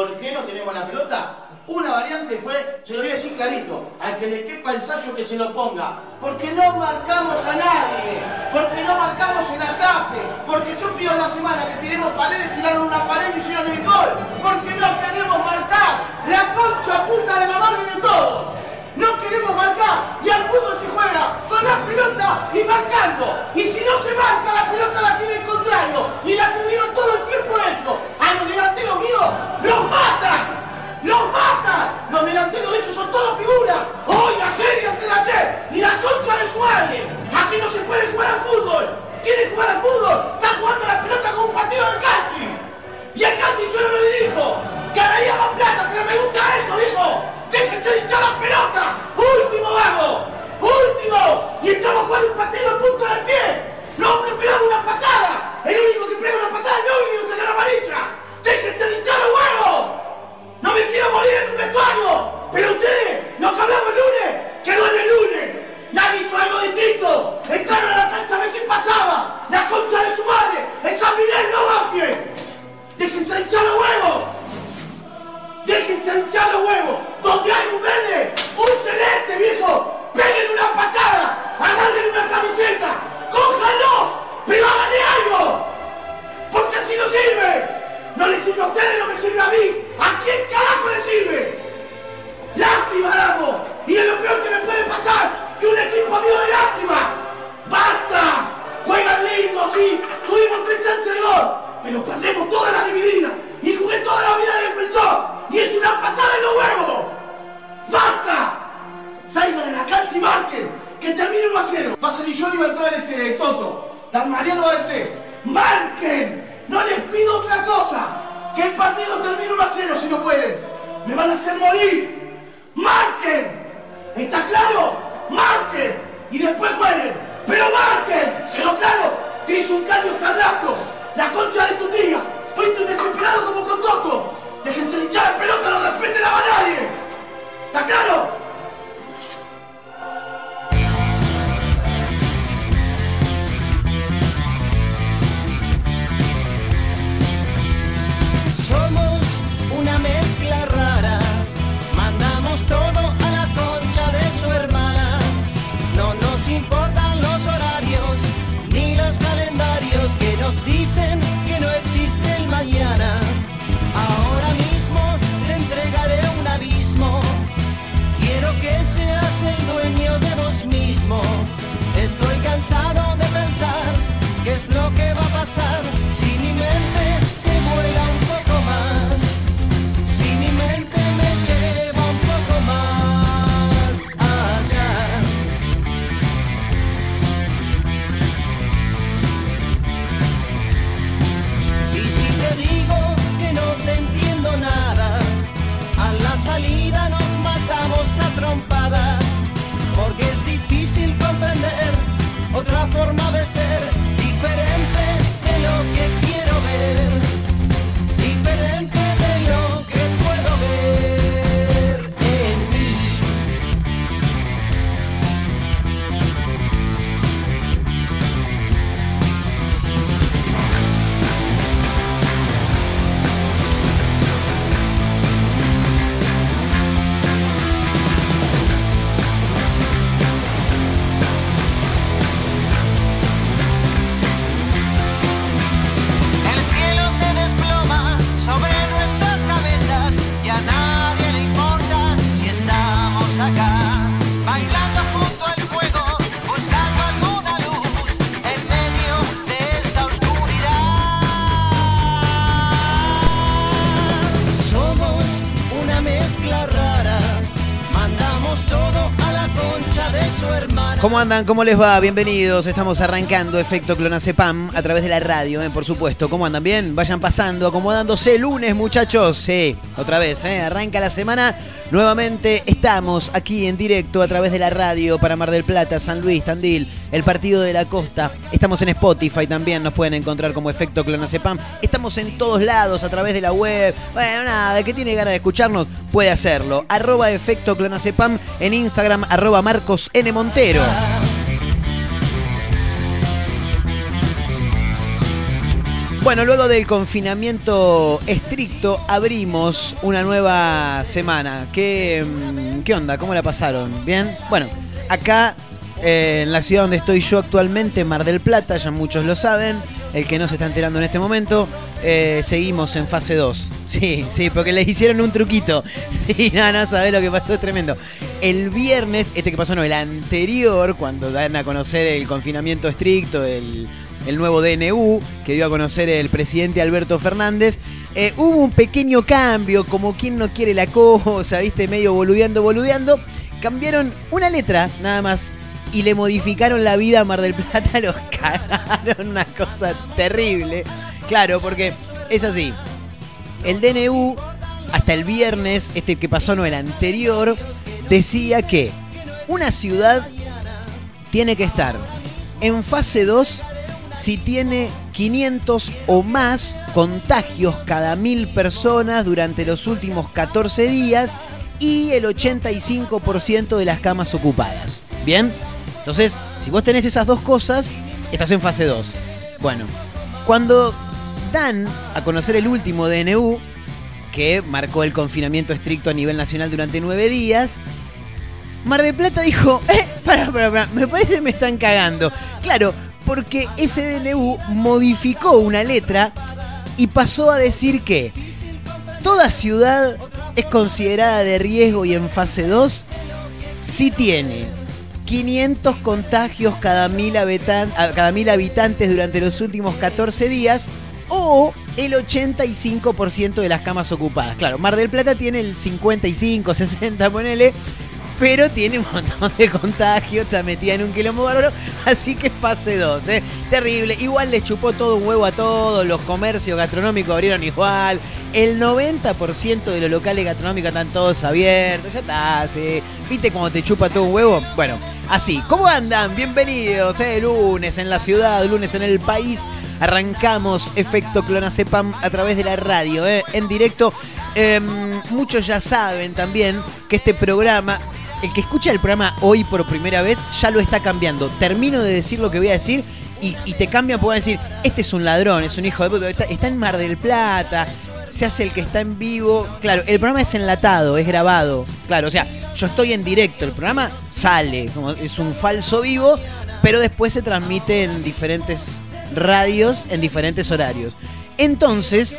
¿Por qué no tenemos la pelota? Una variante fue, se lo voy a decir clarito, al que le quepa ensayo que se lo ponga. Porque no marcamos a nadie, porque no marcamos el ataque, porque yo pido la semana que tiremos paredes, tiraron una pared y hicieron el gol, porque no queremos marcar la concha puta de la madre de todos. No queremos marcar y al fútbol se juega con la pelota y marcando. Y si no se marca, la pelota la tiene el contrario. Y la tuvieron todo el tiempo eso. A los delanteros míos los matan. ¡Los matan! Los delanteros de ellos son todos figuras. Hoy, ayer y antes de ayer. Y la concha de su madre. Así no se puede jugar al fútbol. ¿Quieren jugar al fútbol? Están jugando la pelota como un partido de country. Y el country yo no lo dirijo. Ganaría más plata, pero me gusta eso, viejo. Déjense de hinchar la pelota. Último vamos. Último. Y estamos jugando un partido a punto de pie. No me pegamos una patada. El único que pega una patada es Novi y no saca la amarilla. Déjense de hinchar los huevos. No me quiero morir en un vestuario. Pero ustedes, lo que hablamos el lunes, quedó en el lunes. Nadie hizo algo distinto. Entraron a la cancha a ver qué pasaba. La concha de su madre. Esa Miguel no baje. Déjense de hinchar los huevos. Déjense de hinchar los huevos. Donde hay un verde, un celeste, viejo. Peguen una patada. Agarren una camiseta. Cójanlos. Pero háganle algo. Porque así no sirve. No le sirve a ustedes, no me sirve a mí. ¿A quién carajo le sirve? Lástima, damos. Y es lo peor que me puede pasar. Que un equipo amigo de lástima. ¡Basta! Juegan lindo, sí. Tuvimos tres chances de gol. Pero perdemos toda la dividida. Y jugué toda la vida de defensor. Y es una patada en los huevos. ¡Basta! Salgan a la cancha y marquen. Que termine 1 a 0. Va a ser y va a entrar este Toto. Dan Mariano va a. ¡Marquen! No les pido otra cosa. Que el partido termine 1 a 0 si no pueden. Me van a hacer morir. ¡Marquen! ¿Está claro? ¡Marquen! Y después jueguen. ¡Pero marquen! Pero claro, te hizo un cambio Carrasco. La concha de tu tía. Fuiste un desesperado como con Toto. Déjense de el pelota, no respeten a nadie. ¿Está claro? Estoy cansado de pensar qué es lo que va a pasar forma de ser, ¿Cómo andan? ¿Cómo les va? Bienvenidos. Estamos arrancando Efecto Clonacepam a través de la radio, ¿eh? por supuesto. ¿Cómo andan? ¿Bien? Vayan pasando, acomodándose. Lunes, muchachos. Sí, otra vez, ¿eh? Arranca la semana. Nuevamente estamos aquí en directo a través de la radio para Mar del Plata, San Luis, Tandil, el Partido de la Costa. Estamos en Spotify también, nos pueden encontrar como Efecto Clonacepam. Estamos en todos lados a través de la web. Bueno, nada, el que tiene ganas de escucharnos puede hacerlo. Arroba Efecto Clonacepam en Instagram, arroba Marcos N. Montero. Bueno, luego del confinamiento estricto, abrimos una nueva semana. ¿Qué, mm, qué onda? ¿Cómo la pasaron? ¿Bien? Bueno, acá eh, en la ciudad donde estoy yo actualmente, Mar del Plata, ya muchos lo saben, el que no se está enterando en este momento, eh, seguimos en fase 2. Sí, sí, porque les hicieron un truquito. Sí, no, no sabés lo que pasó, es tremendo. El viernes, este que pasó, no, el anterior, cuando dan a conocer el confinamiento estricto, el, el nuevo DNU que dio a conocer el presidente Alberto Fernández, eh, hubo un pequeño cambio, como quien no quiere la cosa, viste, medio boludeando, boludeando. Cambiaron una letra, nada más, y le modificaron la vida a Mar del Plata, los cagaron, una cosa terrible. Claro, porque es así. El DNU, hasta el viernes, este que pasó no el anterior, decía que una ciudad tiene que estar en fase 2 si tiene 500 o más contagios cada mil personas durante los últimos 14 días y el 85% de las camas ocupadas. ¿Bien? Entonces, si vos tenés esas dos cosas, estás en fase 2. Bueno, cuando dan a conocer el último DNU, que marcó el confinamiento estricto a nivel nacional durante nueve días, Mar del Plata dijo, eh, para, para, para, me parece que me están cagando. Claro, porque ese DNU modificó una letra y pasó a decir que toda ciudad es considerada de riesgo y en fase 2 si tiene 500 contagios cada mil, cada mil habitantes durante los últimos 14 días o el 85% de las camas ocupadas. Claro, Mar del Plata tiene el 55, 60, ponele, pero tiene un montón de contagios, está metida en un quilombo bárbaro, así que fase 2, ¿eh? Terrible. Igual le chupó todo un huevo a todos, los comercios gastronómicos abrieron igual, el 90% de los locales gastronómicos están todos abiertos, ya está, sí. ¿Viste cómo te chupa todo un huevo? Bueno, así. ¿Cómo andan? Bienvenidos, ¿eh? Lunes en la ciudad, lunes en el país. Arrancamos Efecto Clonacepam a través de la radio, ¿eh? en directo. Em, muchos ya saben también que este programa el que escucha el programa hoy por primera vez ya lo está cambiando. Termino de decir lo que voy a decir y, te cambian, pueden decir, este es un ladrón, es un hijo de puta, está, en Mar del Plata, se hace el que está en vivo. Claro, el programa es enlatado, es grabado. Claro, o sea, yo estoy en directo, el programa sale, es un falso vivo, pero después se transmite en diferentes radios, en diferentes horarios. Entonces,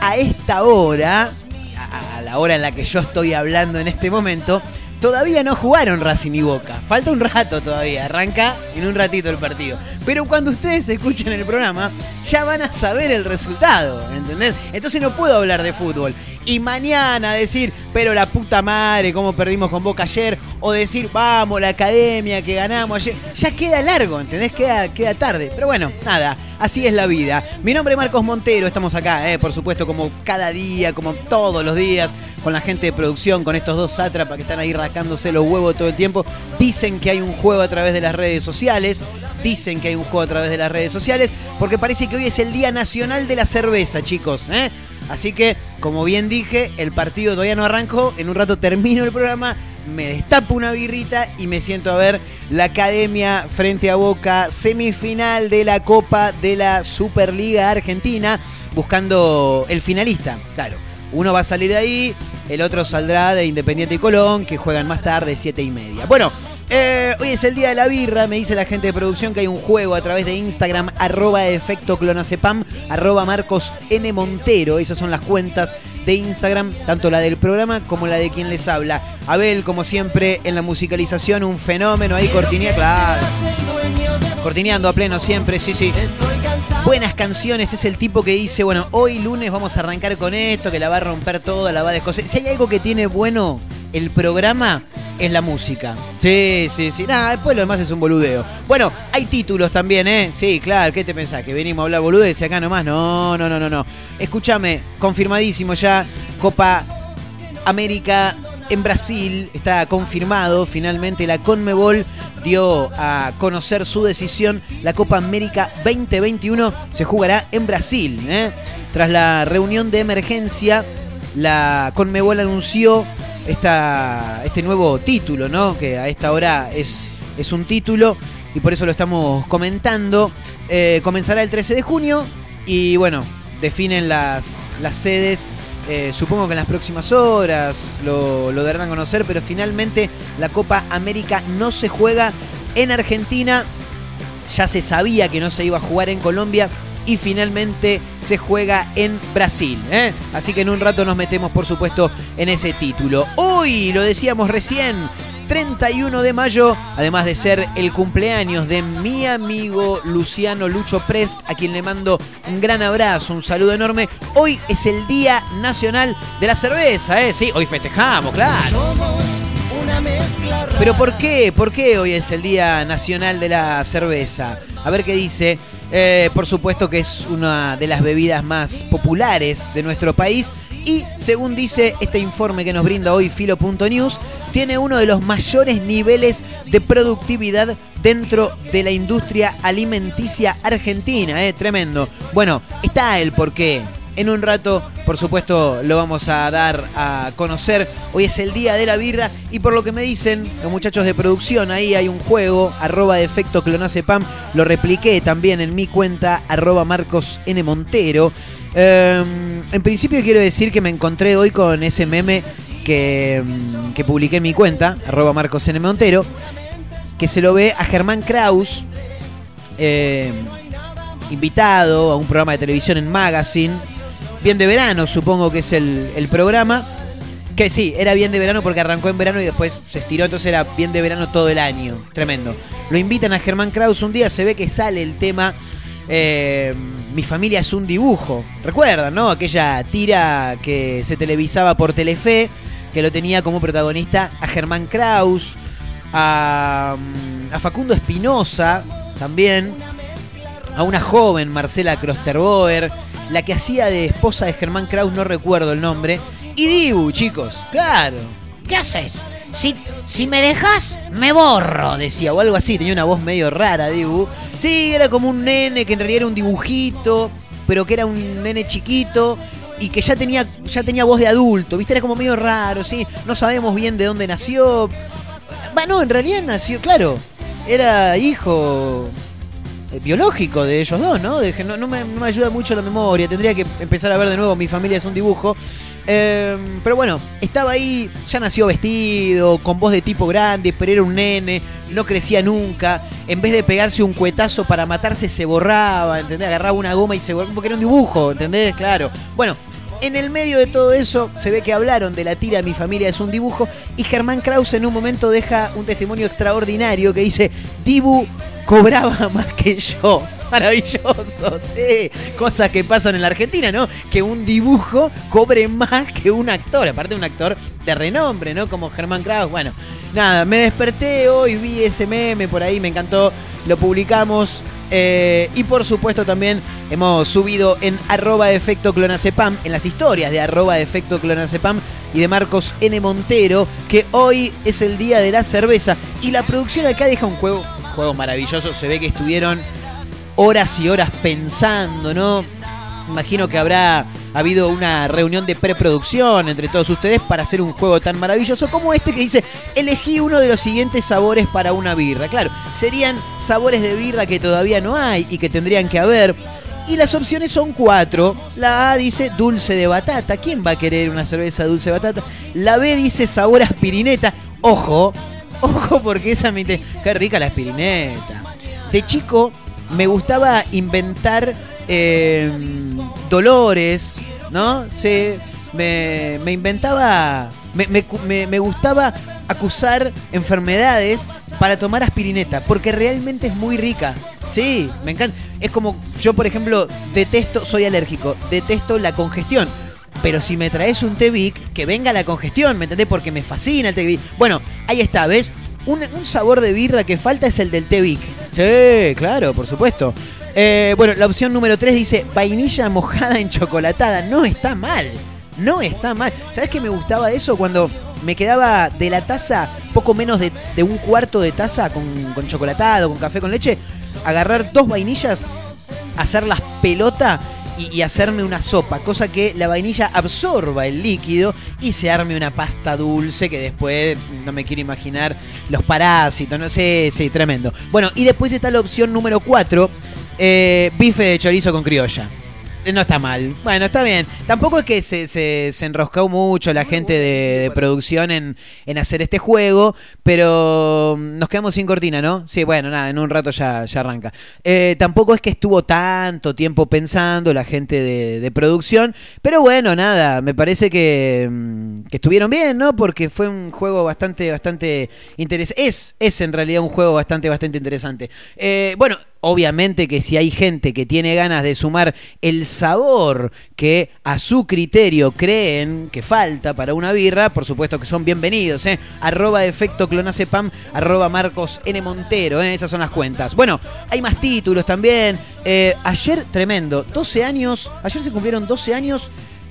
a esta hora, a la hora en la que yo estoy hablando en este momento, todavía no jugaron Racing y Boca. Falta un rato todavía, arranca en un ratito el partido. Pero cuando ustedes escuchen el programa, ya van a saber el resultado, ¿entendés? Entonces no puedo hablar de fútbol. Y mañana decir, pero la puta madre, cómo perdimos con Boca ayer, o decir, vamos, la academia que ganamos ayer, ya queda largo, ¿entendés? Queda, queda tarde. Pero bueno, nada, así es la vida. Mi nombre es Marcos Montero, estamos acá, eh, por supuesto, como cada día, como todos los días, con la gente de producción, con estos dos sátrapas que están ahí rascándose los huevos todo el tiempo. Dicen que hay un juego a través de las redes sociales. Dicen que hay un juego a través de las redes sociales. Porque parece que hoy es el Día Nacional de la Cerveza, chicos. ¿eh? Así que, como bien dije, el partido todavía no arrancó. En un rato termino el programa. Me destapo una birrita y me siento a ver la Academia frente a Boca, semifinal de la Copa de la Superliga Argentina, buscando el finalista. Claro, uno va a salir de ahí, el otro saldrá de Independiente y Colón, que juegan más tarde, siete y media. Bueno, eh, hoy es el día de la birra, me dice la gente de producción que hay un juego a través de Instagram, arroba efecto clonacepam, arroba Marcos N. Montero, esas son las cuentas de Instagram, tanto la del programa como la de quien les habla. Abel, como siempre, en la musicalización, un fenómeno ahí, cortinea, claro. Cortineando a pleno siempre, sí, sí. Buenas canciones, es el tipo que dice, bueno, hoy lunes vamos a arrancar con esto, que la va a romper toda, la va a descoser. Si hay algo que tiene bueno el programa, es la música. Sí, sí, sí. Nada, después lo demás es un boludeo. Bueno, hay títulos también, ¿eh? Sí, claro, ¿qué te pensás? ¿Que venimos a hablar boludez acá nomás? No, no, no, no, no. Escúchame, confirmadísimo ya, Copa América en Brasil, está confirmado, finalmente la Conmebol dio a conocer su decisión, la Copa América 2021 se jugará en Brasil. ¿eh? Tras la reunión de emergencia, la Conmebol anunció esta, este nuevo título, ¿no? que a esta hora es, es un título y por eso lo estamos comentando. Eh, comenzará el 13 de junio Y bueno, definen las, las sedes. Eh, supongo que en las próximas horas lo, lo darán a conocer, pero finalmente la Copa América no se juega en Argentina. Ya se sabía que no se iba a jugar en Colombia y finalmente se juega en Brasil. ¿eh? Así que en un rato nos metemos, por supuesto, en ese título. Hoy, lo decíamos recién, 31 de mayo, además de ser el cumpleaños de mi amigo Luciano Lucho Prest, a quien le mando un gran abrazo, un saludo enorme. Hoy es el Día Nacional de la Cerveza, ¿eh? Sí, hoy festejamos, claro. Somos una mezcla rara. Pero ¿por qué? ¿Por qué hoy es el Día Nacional de la Cerveza? A ver qué dice. Eh, por supuesto que es una de las bebidas más populares de nuestro país y según dice este informe que nos brinda hoy Filo.news, tiene uno de los mayores niveles de productividad dentro de la industria alimenticia argentina. Eh, tremendo. Bueno, está el porqué. En un rato, por supuesto, lo vamos a dar a conocer. Hoy es el día de la birra y por lo que me dicen los muchachos de producción, ahí hay un juego, arroba de efecto clonacepam. Lo repliqué también en mi cuenta, arroba Marcos N. Montero. Eh, en principio quiero decir que me encontré hoy con ese meme que, mm, que publiqué en mi cuenta, arroba Marcos N. Montero, que se lo ve a Germán Kraus. eh, invitado a un programa de televisión en Magazine. Bien de verano, supongo que es el, el programa. Que sí, era bien de verano porque arrancó en verano y después se estiró, entonces era bien de verano todo el año. Tremendo. Lo invitan a Germán Kraus un día, se ve que sale el tema. Eh, mi familia es un dibujo. ¿Recuerdan, no? Aquella tira que se televisaba por Telefe, que lo tenía como protagonista a Germán Kraus, a, mm, a Facundo Espinosa también, a una joven, Marcela Krosterboer, la que hacía de esposa de Germán Kraus, no recuerdo el nombre, y Dibu, chicos, claro. ¿Qué haces? Si, si me dejas, me borro. Decía, o algo así, tenía una voz medio rara, Dibu. Sí, era como un nene que en realidad era un dibujito, pero que era un nene chiquito y que ya tenía, ya tenía voz de adulto, ¿viste? Era como medio raro, sí. No sabemos bien de dónde nació. Bueno, en realidad nació, claro, era hijo eh, biológico de ellos dos, ¿no? No, no no me ayuda mucho la memoria, tendría que empezar a ver de nuevo, mi familia es un dibujo. Eh, pero bueno, estaba ahí, ya nació vestido, con voz de tipo grande, pero era un nene, no crecía nunca. En vez de pegarse un cuetazo para matarse, se borraba, ¿entendés? Agarraba una goma y se borraba, porque era un dibujo, ¿entendés? Claro. Bueno, en el medio de todo eso, se ve que hablaron de la tira Mi familia es un dibujo, y Germán Krause en un momento deja un testimonio extraordinario que dice: Dibu cobraba más que yo. Maravilloso, sí. Cosas que pasan en la Argentina, ¿no? Que un dibujo cobre más que un actor. Aparte, un actor de renombre, ¿no? Como Germán Kraus. Bueno, nada, me desperté hoy, vi ese meme por ahí, me encantó. Lo publicamos. eh, y por supuesto también hemos subido en arroba efecto clonacepam, en las historias de arroba efecto clonacepam y de Marcos N. Montero, que hoy es el día de la cerveza. Y la producción acá deja un juego, un juego maravilloso. Se ve que estuvieron horas y horas pensando, ¿no? Imagino que habrá habido una reunión de preproducción entre todos ustedes para hacer un juego tan maravilloso como este que dice, elegí uno de los siguientes sabores para una birra. Claro, serían sabores de birra que todavía no hay y que tendrían que haber. Y las opciones son cuatro. La A dice dulce de batata. ¿Quién va a querer una cerveza dulce de batata? La B dice sabor aspirineta. Ojo, ojo porque esa me... Qué rica la aspirineta. De chico me gustaba inventar eh, dolores, ¿no? Sí, me, me inventaba, me, me me- gustaba acusar enfermedades para tomar aspirineta, porque realmente es muy rica. Sí, me encanta. Es como, yo por ejemplo, detesto, soy alérgico, detesto la congestión. Pero si me traes un té Vic, que venga la congestión, ¿me entendés? Porque me fascina el té Vic. Bueno, ahí está, ¿ves? Un, sabor de birra que falta es el del té Vic. Sí, claro, por supuesto. Eh, bueno, la opción número 3 dice vainilla mojada en chocolatada. No está mal. No está mal. ¿Sabes qué me gustaba eso? Cuando me quedaba de la taza poco menos de, de un cuarto de taza con, con chocolatado, con café con leche, agarrar dos vainillas, hacerlas pelota y, hacerme una sopa, cosa que la vainilla absorba el líquido y se arme una pasta dulce que después no me quiero imaginar los parásitos, no sé, sí, tremendo. Bueno, y después está la opción número 4, bife de chorizo con criolla. No está mal. Bueno, está bien. Tampoco es que se, se, se enroscó mucho la gente de, producción en, en hacer este juego, pero mm, nos quedamos sin cortina, ¿no? Sí, bueno, nada, en un rato ya, ya arranca. Eh, tampoco es que estuvo tanto tiempo pensando la gente de, de producción, pero bueno, nada, me parece que, mm, que estuvieron bien, ¿no? Porque fue un juego bastante, bastante interesante. Es, es en realidad un juego bastante, bastante interesante. Eh, bueno, obviamente que si hay gente que tiene ganas de sumar el sabor que a su criterio creen que falta para una birra, por supuesto que son bienvenidos, ¿eh? Arroba efecto clonacepam, arroba Marcos N. Montero, ¿eh? esas son las cuentas. Bueno, hay más títulos también. Eh, ayer, tremendo, 12 años, ayer se cumplieron 12 años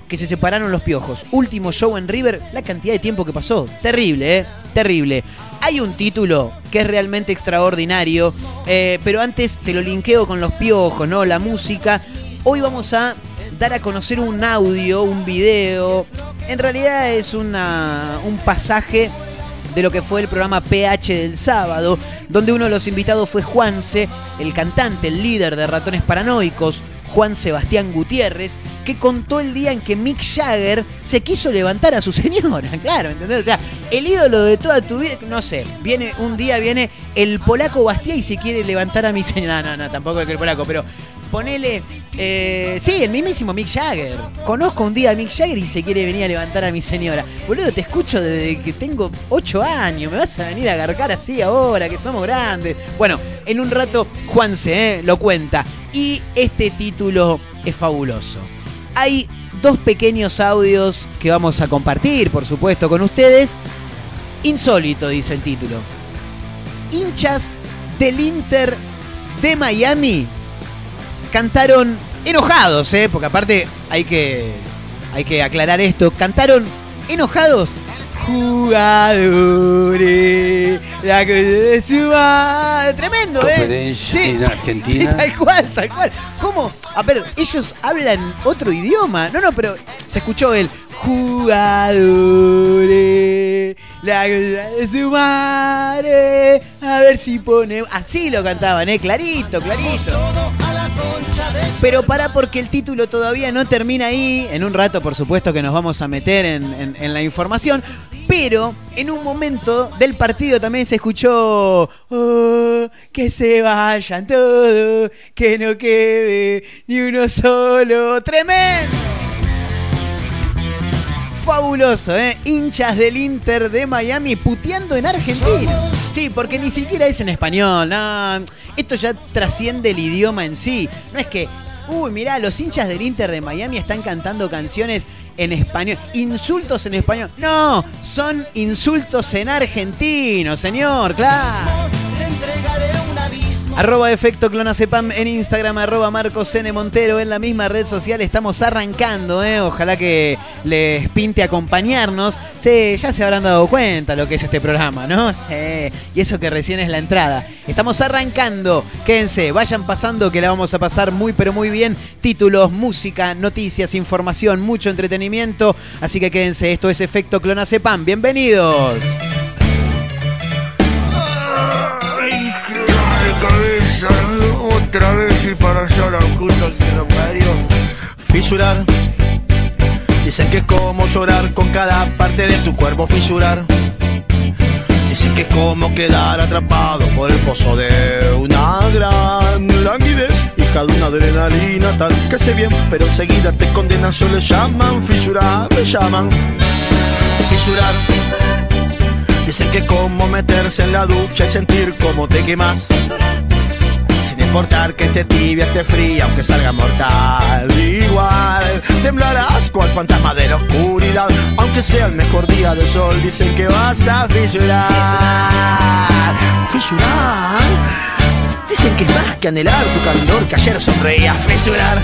que se separaron los piojos. Último show en River, la cantidad de tiempo que pasó. Terrible, ¿eh? Terrible. Hay un título que es realmente extraordinario, eh, pero antes te lo linkeo con los piojos, ¿no? La música. Hoy vamos a dar a conocer un audio, un video. En realidad es un pasaje de lo que fue el programa PH del sábado, donde uno de los invitados fue Juanse, el cantante, el líder de Ratones Paranoicos, Juan Sebastián Gutiérrez, que contó el día en que Mick Jagger se quiso levantar a su señora, claro, ¿entendés? O sea, el ídolo de toda tu vida, no sé, viene un día viene el polaco Bastía y se quiere levantar a mi señora, no, no, no, tampoco es que el polaco, pero ponele, eh, sí, el mismísimo Mick Jagger. Conozco un día a Mick Jagger y se quiere venir a levantar a mi señora. Boludo, te escucho desde que tengo 8 años, me vas a venir a agarcar así ahora, que somos grandes. Bueno, en un rato Juanse eh, lo cuenta. Y este título es fabuloso. Hay dos pequeños audios que vamos a compartir, por supuesto, con ustedes. Insólito, dice el título. Hinchas del Inter de Miami cantaron enojados, ¿eh? Porque aparte hay que, hay que aclarar esto. Cantaron enojados. Jugadores, la su madre. Tremendo, ¿eh? Conferencia en Argentina. tal cual, tal cual. ¿Cómo? A ver, ellos hablan otro idioma. No, no, pero se escuchó el jugadores, la de su madre. A ver si pone. Así lo cantaban, ¿eh? Clarito, clarito. Pero para porque el título todavía no termina ahí. En un rato, por supuesto, que nos vamos a meter en la información. Pero en un momento del partido también se escuchó "Oh, que se vayan todos, que no quede ni uno solo. ¡Tremendo! Fabuloso, ¿eh? Hinchas del Inter de Miami puteando en Argentina. Sí, porque ni siquiera es en español. Esto ya trasciende el idioma en sí. No es que, uy, mirá, los hinchas del Inter de Miami están cantando canciones en español. Insultos en español. No, son insultos en argentino, señor, claro. Arroba efecto clonacepam en Instagram, arroba Marcos N. Montero en la misma red social. Estamos arrancando, ¿eh? Ojalá que les pinte acompañarnos. Sí, ya se habrán dado cuenta lo que es este programa, ¿no? Sí, y eso que recién es la entrada. Estamos arrancando. Quédense, vayan pasando que la vamos a pasar muy pero muy bien. Títulos, música, noticias, información, mucho entretenimiento. Así que quédense, esto es efecto clonacepam. Bienvenidos. Otra vez y para la puta que lo parió. Fisurar. Dicen que es como llorar con cada parte de tu cuerpo fisurar. Dicen que es como quedar atrapado por el pozo de una gran languidez. Hija de una adrenalina tal que sé bien, pero enseguida te condenan, solo llaman fisurar, le llaman fisurar. Dicen que es como meterse en la ducha y sentir cómo te quemas. Sin importar que esté tibia, esté fría, aunque salga mortal. Igual temblarás cual fantasma de la oscuridad. Aunque sea el mejor día de sol, dicen que vas a fisurar. ¿Fisurar? Dicen que más que anhelar tu candor que ayer sonreía. Fisurar.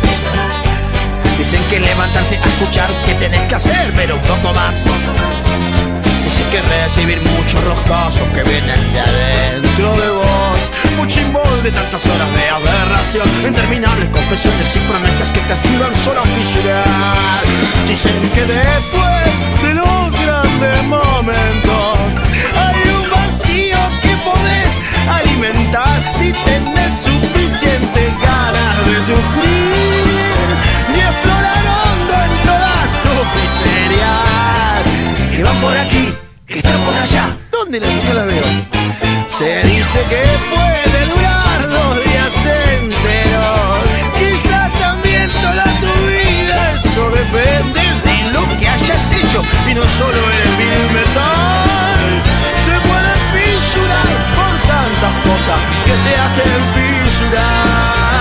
Dicen que levantarse a escuchar que tenés que hacer, pero un poco más. Dicen que recibir muchos roscazos que vienen de adentro de vos como un de tantas horas de aberración, interminables confesiones y promesas que te ayudan solo a fisurar. Dicen que después de los grandes momentos hay un vacío que podés alimentar si tenés suficiente ganas de sufrir y explorar hondo en todas tus miserias. Que van por aquí, que están por allá. ¿Dónde la, no la veo? Se dice que puede durar dos días enteros. Quizás también toda tu vida. Eso depende de lo que hayas hecho. Y no solo el film metal. Se puede fisurar por tantas cosas que te hacen fisurar.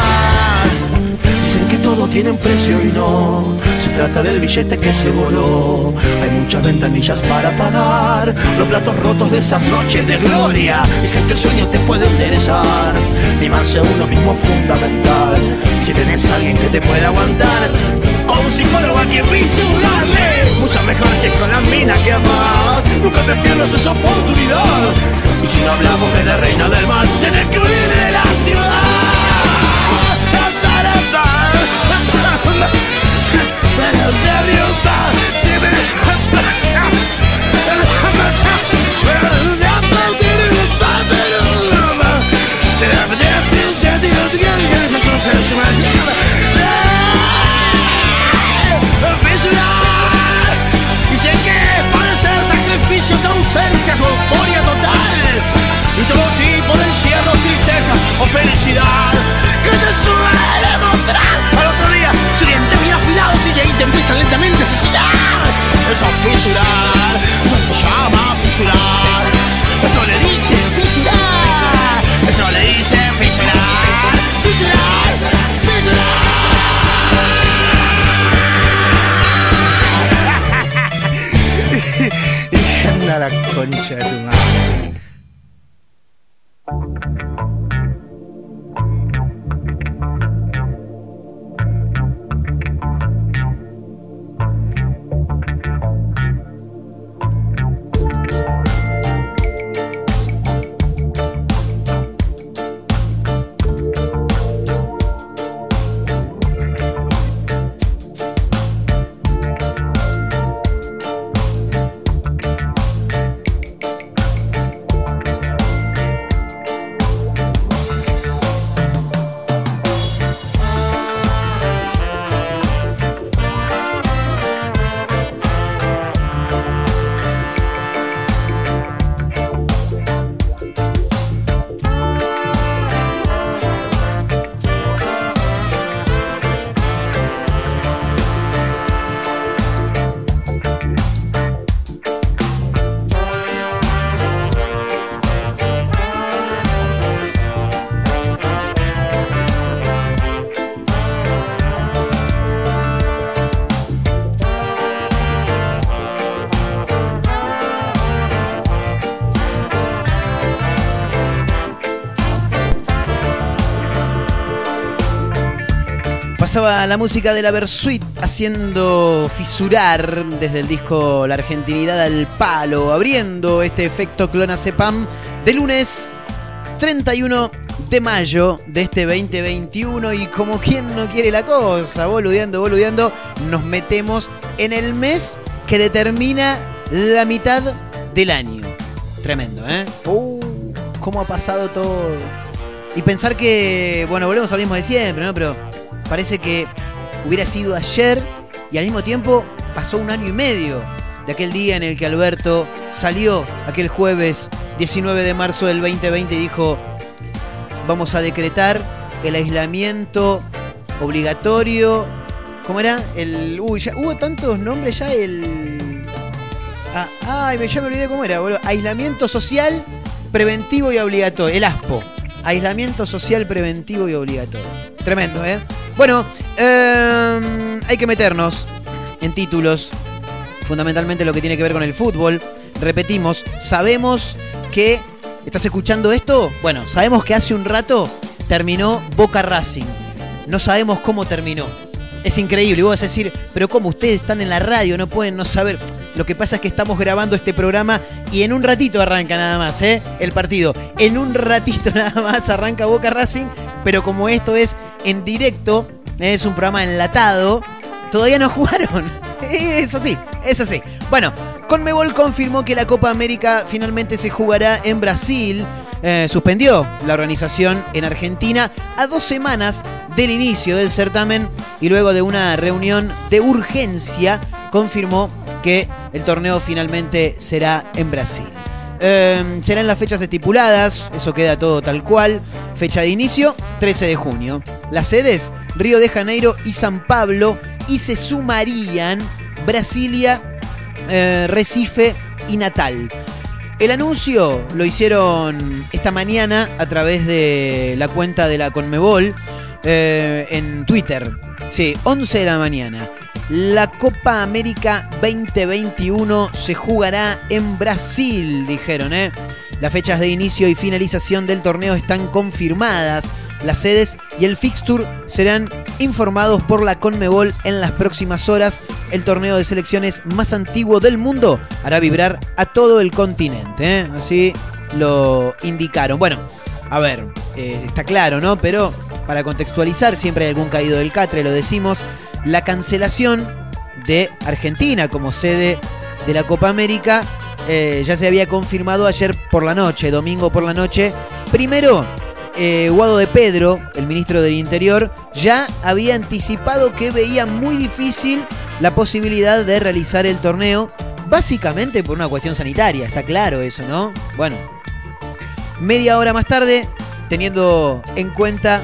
Dicen que todo tiene un precio y no se trata del billete que se voló. Hay muchas ventanillas para pagar los platos rotos de esas noches de gloria. Dicen que el sueño te puede enderezar. Mimarse a uno mismo fundamental. Si tenés a alguien que te pueda aguantar, o un psicólogo a quien fisurarle. Mucho mejor si es con la mina que amás. Nunca te pierdas esa oportunidad. Y si no hablamos de la reina del mal, tenés que huir de la ciudad. Ausencias euforia total y todo tipo de encierro, tristeza o felicidad que te empiezan lentamente asesinar eso es fisurar eso se llama fisurar. Eso le dicen fisurar eso le dicen fisurar fisurar fisurar. La concha de tu madre La música de la Versuit haciendo fisurar desde el disco La Argentinidad al Palo, abriendo este efecto Clonazepam de lunes 31 de mayo de este 2021 y como quien no quiere la cosa, boludeando, boludeando, nos metemos en el mes que determina la mitad del año. Tremendo, ¿eh? Uh, cómo ha pasado todo. Y pensar que, bueno, volvemos al mismo de siempre, ¿no? Pero parece que hubiera sido ayer y al mismo tiempo pasó un año y medio de aquel día en el que Alberto salió aquel jueves 19 de marzo del 2020 y dijo, vamos a decretar el aislamiento obligatorio. ¿Cómo era? El. Uy, ya hubo tantos nombres ya, el. Ah, ay, ya me olvidé cómo era. Aislamiento social, preventivo y obligatorio. El ASPO. Aislamiento social, preventivo y obligatorio. Tremendo, ¿eh? Bueno, eh, hay que meternos en títulos. Fundamentalmente lo que tiene que ver con el fútbol. Repetimos, sabemos que. ¿Estás escuchando esto? Bueno, sabemos que hace un rato terminó Boca Racing. No sabemos cómo terminó. Es increíble. Y vos vas a decir, pero ¿cómo ustedes están en la radio? No pueden no saber. Lo que pasa es que estamos grabando este programa y en un ratito arranca nada más, ¿eh? El partido. En un ratito nada más arranca Boca Racing. Pero como esto es en directo, es un programa enlatado, todavía no jugaron. Es así, es así. Bueno, Conmebol confirmó que la Copa América finalmente se jugará en Brasil. Eh, suspendió la organización en Argentina a dos semanas del inicio del certamen y luego de una reunión de urgencia confirmó que el torneo finalmente será en Brasil. Eh, serán las fechas estipuladas, eso queda todo tal cual. Fecha de inicio, 13 de junio. Las sedes, Río de Janeiro y San Pablo. Y se sumarían Brasilia, eh, Recife y Natal. El anuncio lo hicieron esta mañana a través de la cuenta de la Conmebol eh, en Twitter. Sí, 11 de la mañana. La Copa América 2021 se jugará en Brasil, dijeron, ¿eh? Las fechas de inicio y finalización del torneo están confirmadas. Las sedes y el fixture serán informados por la Conmebol en las próximas horas. El torneo de selecciones más antiguo del mundo hará vibrar a todo el continente. ¿eh? Así lo indicaron. Bueno, a ver, eh, está claro, ¿no? Pero para contextualizar, siempre hay algún caído del catre, lo decimos. La cancelación de Argentina como sede de la Copa América eh, ya se había confirmado ayer por la noche, domingo por la noche. Primero, eh, Guado de Pedro, el ministro del Interior, ya había anticipado que veía muy difícil la posibilidad de realizar el torneo, básicamente por una cuestión sanitaria, está claro eso, ¿no? Bueno, media hora más tarde, teniendo en cuenta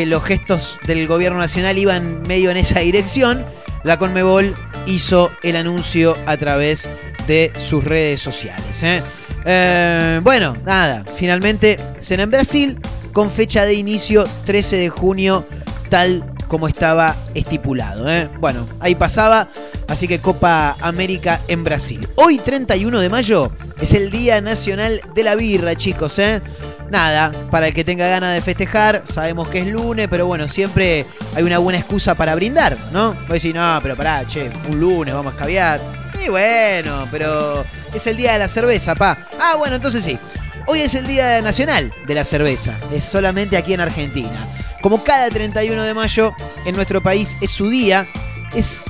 que los gestos del gobierno nacional iban medio en esa dirección, la Conmebol hizo el anuncio a través de sus redes sociales. ¿eh? Eh, bueno, nada, finalmente será en Brasil con fecha de inicio 13 de junio, tal como estaba estipulado. ¿eh? Bueno, ahí pasaba, así que Copa América en Brasil. Hoy 31 de mayo es el Día Nacional de la Birra, chicos. ¿eh? Nada, para el que tenga ganas de festejar, sabemos que es lunes, pero bueno, siempre hay una buena excusa para brindar, ¿no? Voy a decir, no, pero pará, che, un lunes vamos a caviar. Y bueno, pero es el día de la cerveza, pa. Ah, bueno, entonces sí. Hoy es el Día Nacional de la Cerveza. Es solamente aquí en Argentina. Como cada 31 de mayo en nuestro país es su día, es...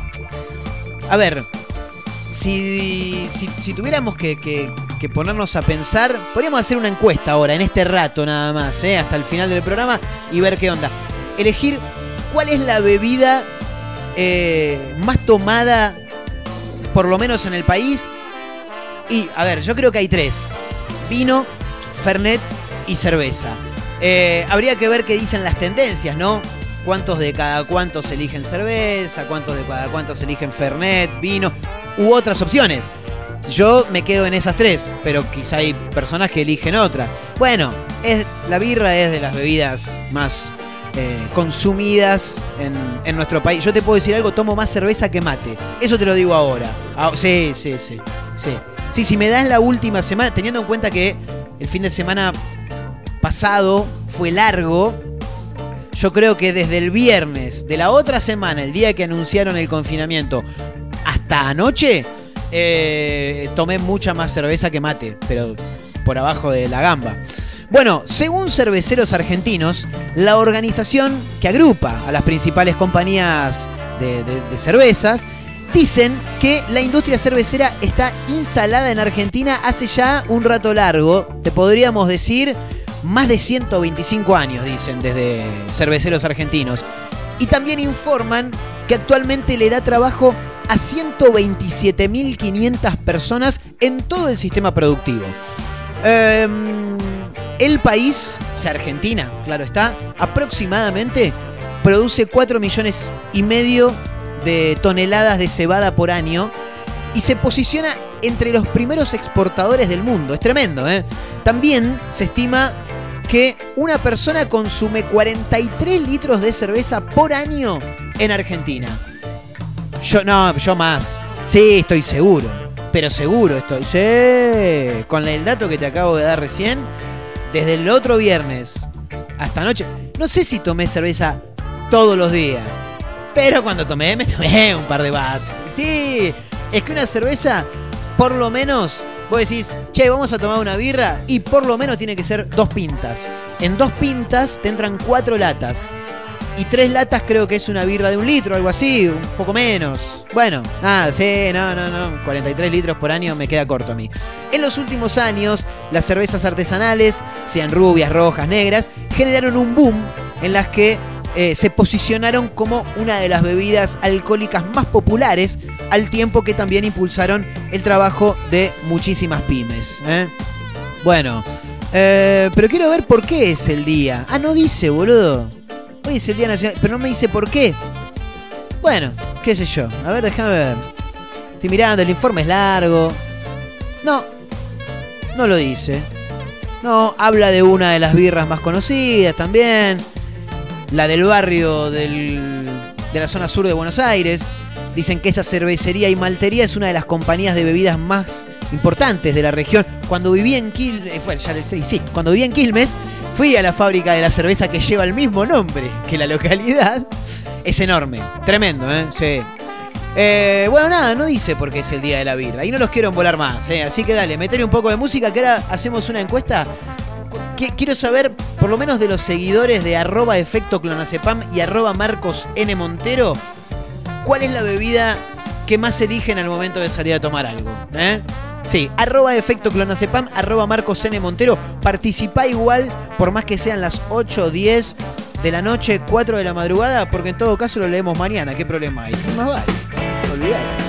A ver, si, si, tuviéramos que, que- que ponernos a pensar, podríamos hacer una encuesta ahora, en este rato nada más, ¿eh? hasta el final del programa, y ver qué onda. Elegir cuál es la bebida eh, más tomada, por lo menos en el país. Y, a ver, yo creo que hay tres. Vino, Fernet y cerveza. Eh, habría que ver qué dicen las tendencias, ¿no? Cuántos de cada cuántos eligen cerveza, cuántos de cada cuántos eligen Fernet, vino, u otras opciones. Yo me quedo en esas tres, pero quizá hay personas que eligen otra. Bueno, la birra es de las bebidas más eh, consumidas en, en nuestro país. Yo te puedo decir algo, tomo más cerveza que mate. Eso te lo digo ahora. Ah, sí, sí, sí, sí. Sí, si me das la última semana, teniendo en cuenta que el fin de semana pasado fue largo, yo creo que desde el viernes de la otra semana, el día que anunciaron el confinamiento, hasta anoche, eh, tomé mucha más cerveza que mate, pero por abajo de la gamba. Bueno, según cerveceros argentinos, la organización que agrupa a las principales compañías de, de- de cervezas, dicen que la industria cervecera está instalada en Argentina hace ya un rato largo, te podríamos decir más de 125 años, dicen desde cerveceros argentinos. Y también informan que actualmente le da trabajo a 127.500 personas en todo el sistema productivo. Em, el país, o sea, Argentina, claro está, aproximadamente produce 4 millones y medio de toneladas de cebada por año y se posiciona entre los primeros exportadores del mundo. Es tremendo, ¿eh? También se estima que una persona consume 43 litros de cerveza por año en Argentina. Yo no, yo más. Sí, estoy seguro. Pero seguro estoy. Sí. Con el dato que te acabo de dar recién, desde el otro viernes hasta anoche, no sé si tomé cerveza todos los días. Pero cuando tomé, me tomé un par de vasos. Sí, es que una cerveza, por lo menos, vos decís, che, vamos a tomar una birra y por lo menos tiene que ser dos pintas. En dos pintas te entran cuatro latas. Y tres latas creo que es una birra de un litro, algo así, un poco menos. Bueno, nada, sí, no, no, no. 43 litros por año me queda corto a mí. En los últimos años, las cervezas artesanales, sean rubias, rojas, negras, generaron un boom en las que eh, se posicionaron como una de las bebidas alcohólicas más populares, al tiempo que también impulsaron el trabajo de muchísimas pymes. ¿eh? Bueno, eh, pero quiero ver por qué es el día. Ah, no dice, boludo. Hoy es el Día Nacional, pero no me dice por qué. Bueno, qué sé yo. A ver, déjame ver. Estoy mirando, el informe es largo. No, no lo dice. No, habla de una de las birras más conocidas también. La del barrio del- de la zona sur de Buenos Aires. Dicen que esta cervecería y maltería es una de las compañías de bebidas más importantes de la región. Cuando viví en Quilmes, bueno, ya les sí, sí, cuando viví en Quilmes, fui a la fábrica de la cerveza que lleva el mismo nombre que la localidad. Es enorme, tremendo, ¿eh? Sí. Eh, bueno, nada, no dice por qué es el día de la birra. Y no los quiero embolar más, ¿eh? Así que dale, metele un poco de música que ahora hacemos una encuesta. Qu- Quiero saber, por lo menos de los seguidores de arroba efecto clonacepam y arroba marcos n montero, cuál es la bebida que más eligen al momento de salir a tomar algo. ¿eh? Sí, arroba efecto clonacepam, arroba marcos n montero. Participá igual, por más que sean las 8 o 10 de la noche, 4 de la madrugada, porque en todo caso lo leemos mañana. ¿Qué problema hay? ¿Qué más vale? Olvidate.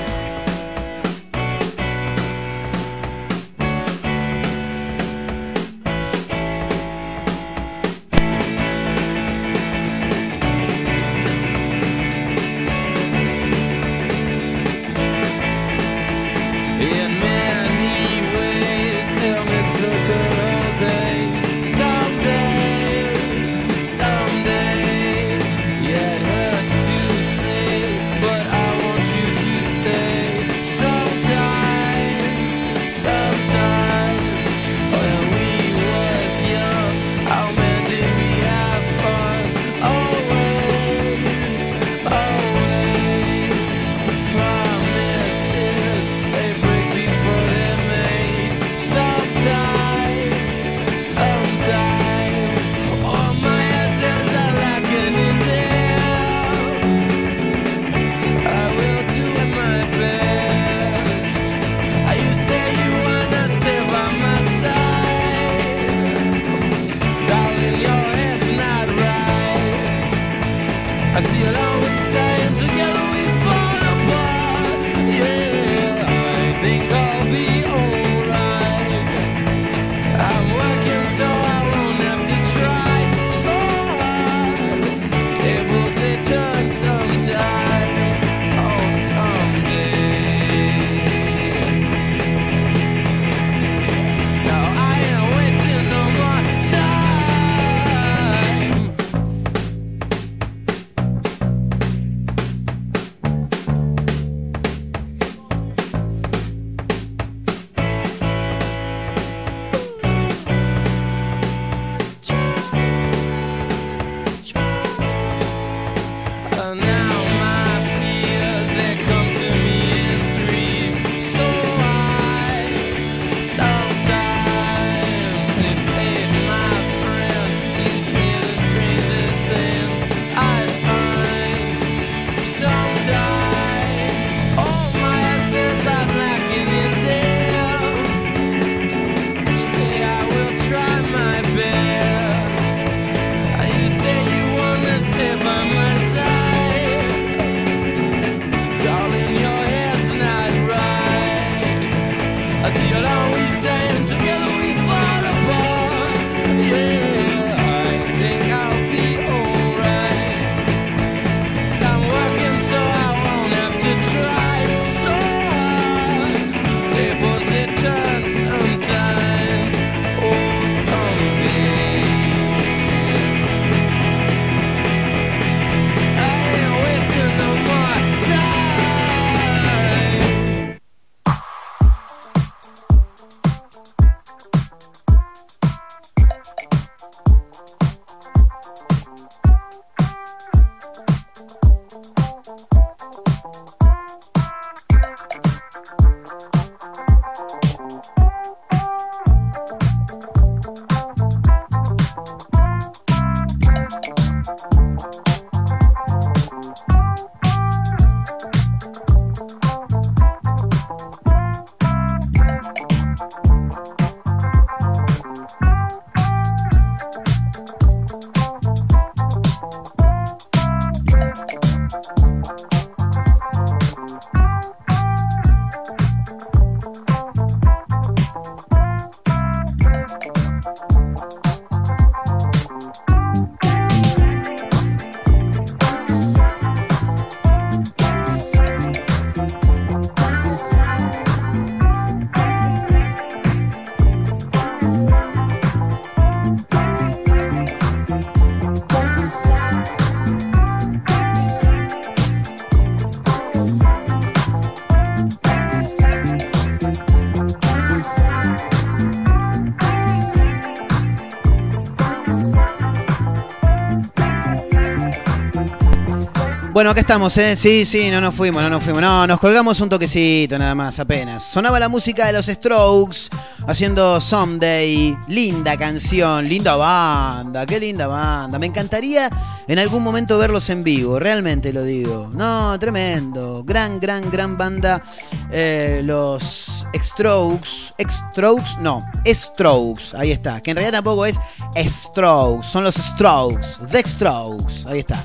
Bueno, acá estamos, ¿eh? Sí, sí, no nos fuimos, no nos fuimos. No, nos colgamos un toquecito nada más, apenas. Sonaba la música de los Strokes haciendo Someday. Linda canción, linda banda, qué linda banda. Me encantaría en algún momento verlos en vivo, realmente lo digo. No, tremendo. Gran, gran, gran banda. Eh, los Strokes. Strokes, no, Strokes, ahí está. Que en realidad tampoco es Strokes, son los Strokes. The Strokes, ahí está.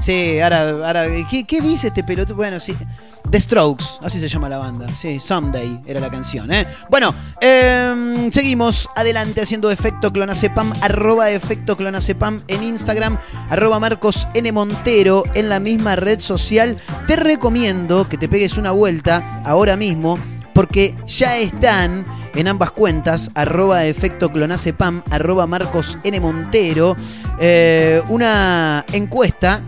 Sí, ahora, ahora ¿qué, dice este pelotudo? Bueno, sí. The Strokes, así se llama la banda. Sí, Someday era la canción, ¿eh? Bueno, em, seguimos adelante haciendo efecto clonacepam, arroba efecto clonacepam en Instagram, arroba Marcos N. Montero en la misma red social. Te recomiendo que te pegues una vuelta ahora mismo porque ya están en ambas cuentas, arroba efecto clonacepam, arroba Marcos N. Montero, eh, una encuesta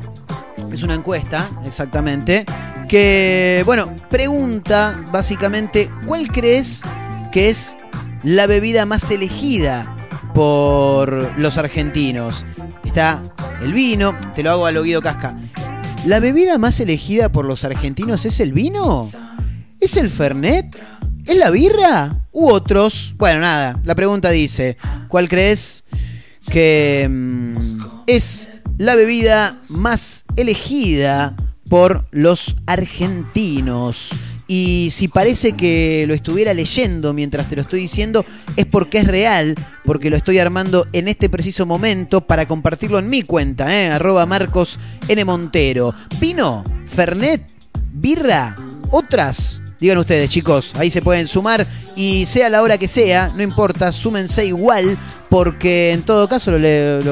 es una encuesta, exactamente, que, bueno, pregunta básicamente, ¿cuál crees que es la bebida más elegida por los argentinos? Está el vino, te lo hago al oído casca. ¿La bebida más elegida por los argentinos es el vino? ¿Es el Fernet? ¿Es la birra? ¿U otros? Bueno, nada, la pregunta dice, ¿cuál crees que mm, es la bebida más elegida por los argentinos. Y si parece que lo estuviera leyendo mientras te lo estoy diciendo, es porque es real, porque lo estoy armando en este preciso momento para compartirlo en mi cuenta, ¿eh? arroba Marcos N. Montero. ¿Vino? ¿Fernet? ¿Birra? ¿Otras? Digan ustedes, chicos, ahí se pueden sumar y sea la hora que sea, no importa, súmense igual porque en todo caso le,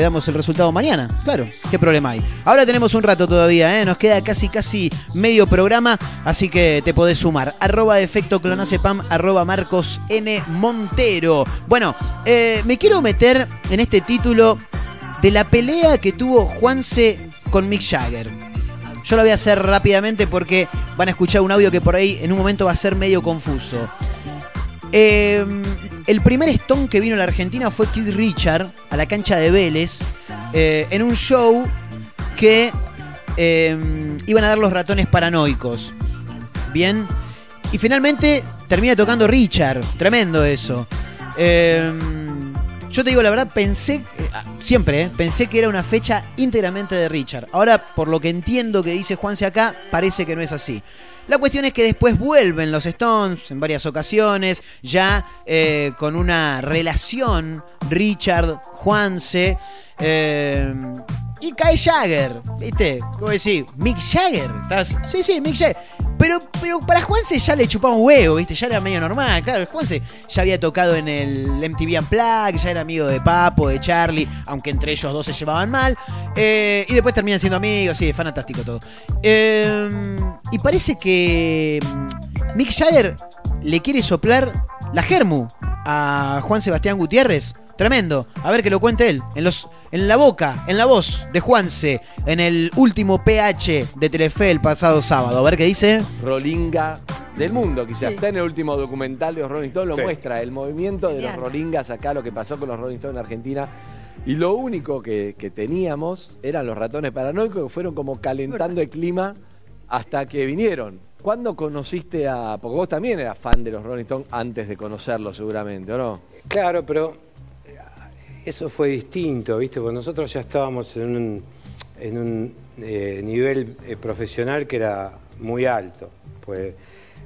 damos el resultado mañana. Claro, qué problema hay. Ahora tenemos un rato todavía, ¿eh? nos queda casi casi medio programa, así que te podés sumar. Arroba efecto clonacepam, arroba Marcos N. Montero. Bueno, eh, me quiero meter en este título de la pelea que tuvo Juanse con Mick Jagger. Yo lo voy a hacer rápidamente porque van a escuchar un audio que por ahí en un momento va a ser medio confuso. Eh, el primer Stone que vino a la Argentina fue Kid Richard a la cancha de Vélez eh, en un show que eh, iban a dar los ratones paranoicos. Bien. Y finalmente termina tocando Richard. Tremendo eso. Eh, yo te digo la verdad, pensé, siempre, eh, pensé que era una fecha íntegramente de Richard. Ahora, por lo que entiendo que dice Juanse acá, parece que no es así. La cuestión es que después vuelven los Stones en varias ocasiones, ya eh, con una relación Richard, Juanse. eh, y cae Jagger, ¿viste? ¿Cómo decís? Mick Jagger. Sí, sí, Mick Jagger. Pero, pero para Juanse ya le chupaba un huevo, ¿viste? Ya era medio normal, claro. Juanse ya había tocado en el MTV Unplugged, ya era amigo de Papo, de Charlie, aunque entre ellos dos se llevaban mal. Eh, y después terminan siendo amigos, sí, fantástico todo. Eh, y parece que mm, Mick Jagger le quiere soplar la germu a Juan Sebastián Gutiérrez. Tremendo. A ver que lo cuente él. En, los, en la boca, en la voz de Juanse, en el último PH de Telefe el pasado sábado. A ver qué dice. Rolinga del mundo, quizás. Está en el último documental de los Rolling Stones, lo Sí. muestra, el movimiento de los. Rolingas acá, lo que pasó con los Rolling Stones en Argentina. Y lo único que, que teníamos eran los ratones paranoicos que fueron como calentando el clima hasta que vinieron. ¿Cuándo conociste a.? Porque vos también eras fan de los Rolling Stones antes de conocerlos, seguramente, ¿o no? Claro, pero eh, eso fue distinto, ¿viste? Porque nosotros ya estábamos en un, en un eh, nivel eh, profesional que era muy alto. Pues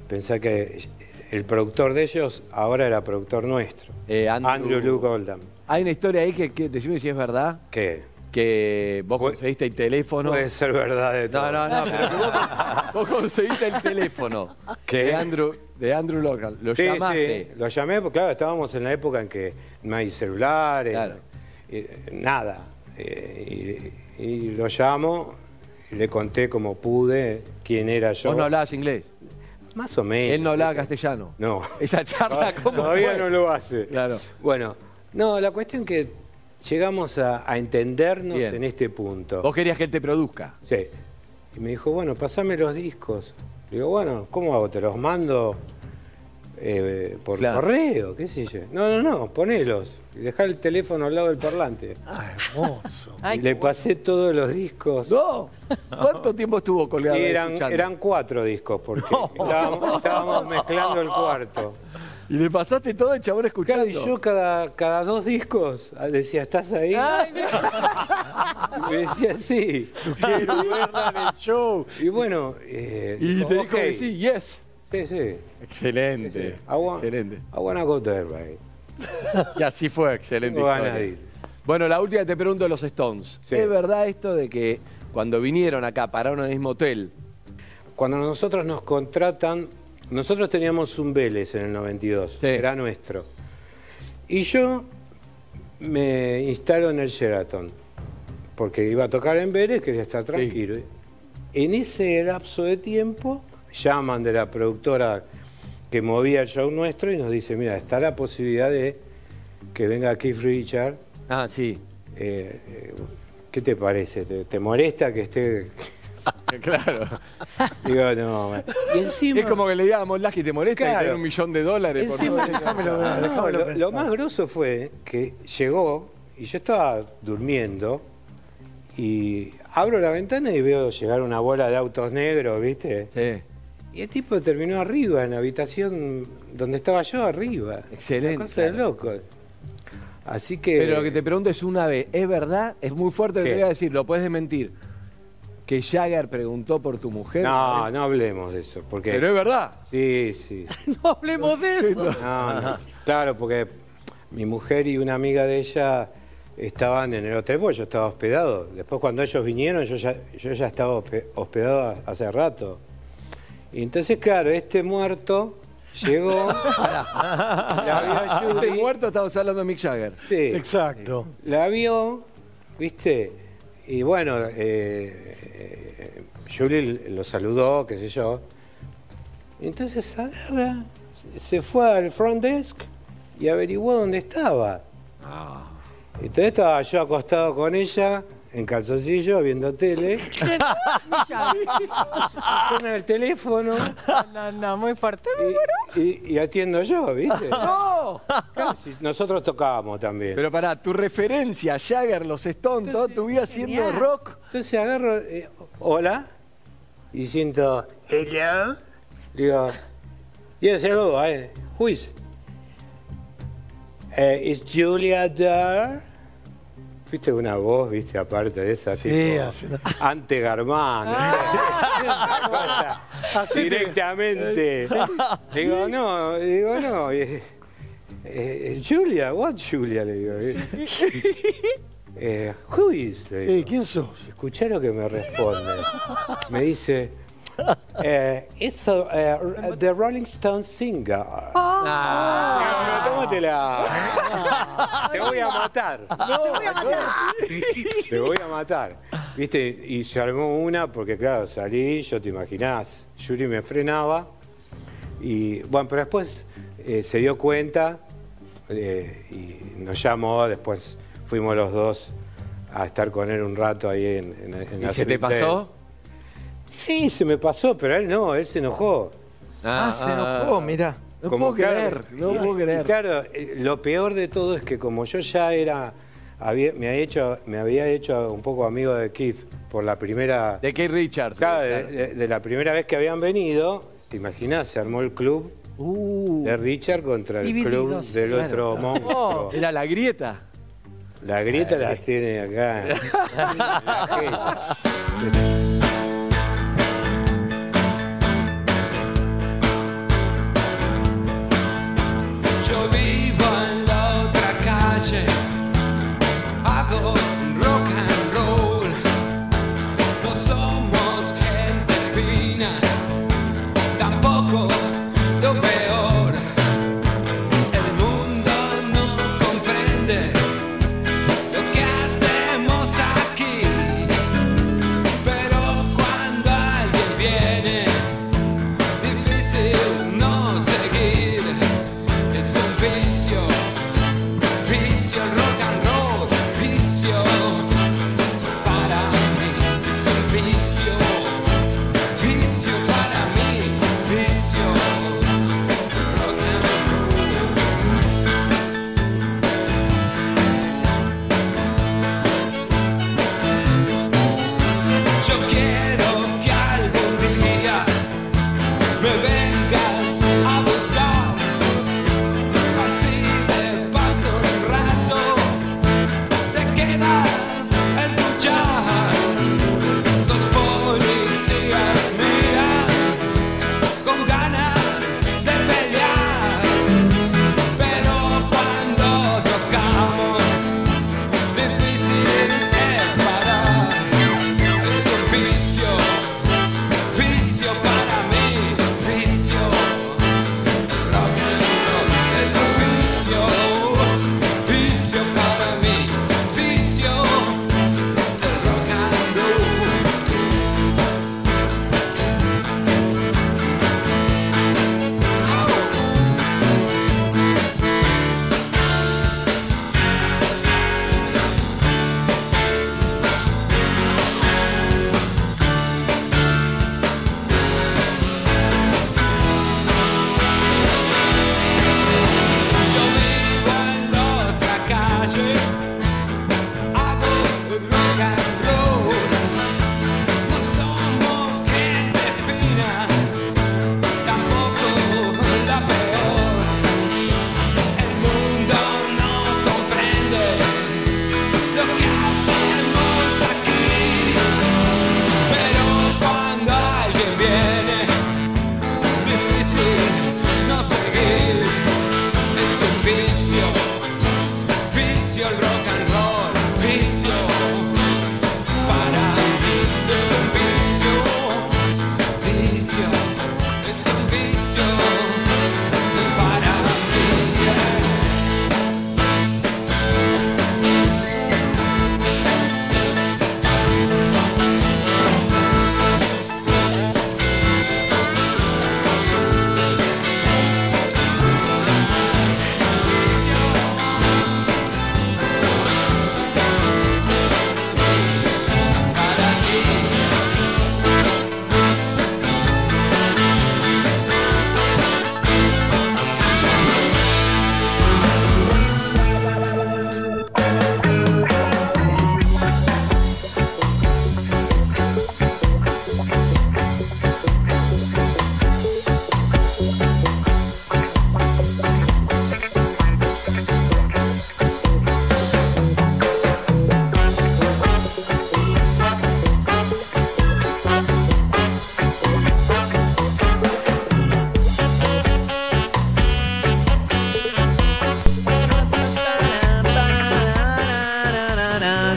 pensá que el productor de ellos ahora era productor nuestro. Eh, Andrew, Luke Oldham. Hay una historia ahí que, que decime si es verdad, Que que vos conseguiste el teléfono. puede ser verdad de todo. No, no, no, pero que vos, vos conseguiste el teléfono ¿Qué? de Andrew, de Andrew Logan. Lo Sí, llamaste. sí, lo llamé, porque claro, estábamos en la época en que no hay celulares, Claro. eh, nada. Eh, y, y lo llamo, y le conté como pude quién era yo. Vos no hablabas inglés. Más o menos. Él no hablaba castellano. No. Esa charla, ¿cómo Todavía fue? no lo hace. Claro. Bueno, no, la cuestión que llegamos a, a entendernos Bien. en este punto. Vos querías que él te produzca. Sí. Y me dijo, bueno, pasame los discos. Le digo, bueno, ¿cómo hago? ¿Te los mando eh, por Claro. correo, qué sé yo. No, no, no, ponelos. Y dejá el teléfono al lado del parlante. Ah, hermoso. Ay, le pasé todos los discos. No. ¿Cuánto tiempo estuvo colgado? Y eran, eran cuatro discos, porque estábamos, estábamos mezclando el cuarto. Y le pasaste todo el chabón escuchando. Claro, y yo cada, cada dos discos ah, decía, ¿estás ahí? Ay, Y me decía, sí. Quiero verla en el show. Y bueno, eh, Y te dijo que sí, yes. Sí, sí. Excelente. I want, Excelente. I wanna go there, babe. Y así fue, excelente. Bueno, la última que te pregunto de los Stones. Sí. ¿Es verdad esto de que cuando vinieron acá, pararon en el mismo hotel? Cuando nosotros nos contratan, nosotros teníamos un Vélez en el 92, Sí. era nuestro. Y yo me instalo en el Sheraton, porque iba a tocar en Vélez, quería estar tranquilo. En ese lapso de tiempo, llaman de la productora que movía el show nuestro y nos dice, mira, está la posibilidad de que venga Keith Richard. Ah, sí. Eh, eh, ¿Qué te parece? ¿Te, te molesta que esté...? claro. Digo, no. man". Y encima... Es como que le digamos, Lasky, ¿te molesta Claro. y tener un millón de dólares? Encima- favor? Déjamelo ver, No, déjamelo lo, más grosso fue que llegó y yo estaba durmiendo y abro la ventana y veo llegar una bola de autos negros, ¿viste? Sí. Y el tipo terminó arriba, en la habitación donde estaba yo, arriba. Excelente. Una cosa de loco. Así que. Pero lo que te pregunto es una vez, ¿es verdad? Es muy fuerte lo que te voy a decir, lo puedes desmentir. Que Jagger preguntó por tu mujer. No, no hablemos de eso. Porque... Pero es verdad. Sí, sí. no hablemos de eso. No, no. Claro, porque mi mujer y una amiga de ella estaban en el hotel, porque yo estaba hospedado. Después cuando ellos vinieron, yo ya, yo ya estaba hospe- hospedado hace rato. Y entonces, claro, este muerto llegó, la vio Este muerto estamos hablando de Mick Jagger. sí, Exacto. la vio, ¿viste? Y bueno, eh, eh, Julie lo saludó, qué sé yo. Entonces agarra, se fue al front desk y averiguó dónde estaba. Entonces estaba yo acostado con ella, en calzoncillo, viendo tele. Suena el teléfono No, no, muy fuerte. y, y- y atiendo yo, ¿viste? ¡No! Nosotros tocábamos también. Pero para tu referencia, Jagger, los Stones, toda tu vida haciendo genial. rock. Entonces agarro, eh, hola, y siento, hello. Digo, yes, hello, I, who is? Eh, is Julia there? Viste una voz, viste, aparte de esa, Sí, tipo, así- ante Garmán. Directamente. Digo, no, digo, no. eh, eh, Julia, what Julia? Le digo. Eh, who is? Le digo. Sí, ¿quién sos? Escuché lo que me responde. Me dice, eh, it's a, eh, the Rolling Stone singer. Ah. Digo, tómatela. Te voy a matar. Te voy a matar. ¿Viste? Y se armó una porque, claro, salí, yo te imaginás, Yuri me frenaba. Y bueno, pero después eh, se dio cuenta eh, y nos llamó, después fuimos los dos a estar con él un rato ahí en, en, en ¿Y la se te pasó? Sí, se me pasó, pero él no, él se enojó. Ah, se enojó, mirá. No Como puedo claro, creer, no y- puedo y creer. claro, eh, lo peor de todo es que como yo ya era, había- me, había hecho, me había hecho un poco amigo de Keith por la primera, De Kate Richards. claro, de, claro. de- de la primera vez que habían venido, te imaginas, se armó el club Uh, de Richard contra el club del claro, otro claro. monstruo. era la grieta. La grieta la tiene acá. gente Magic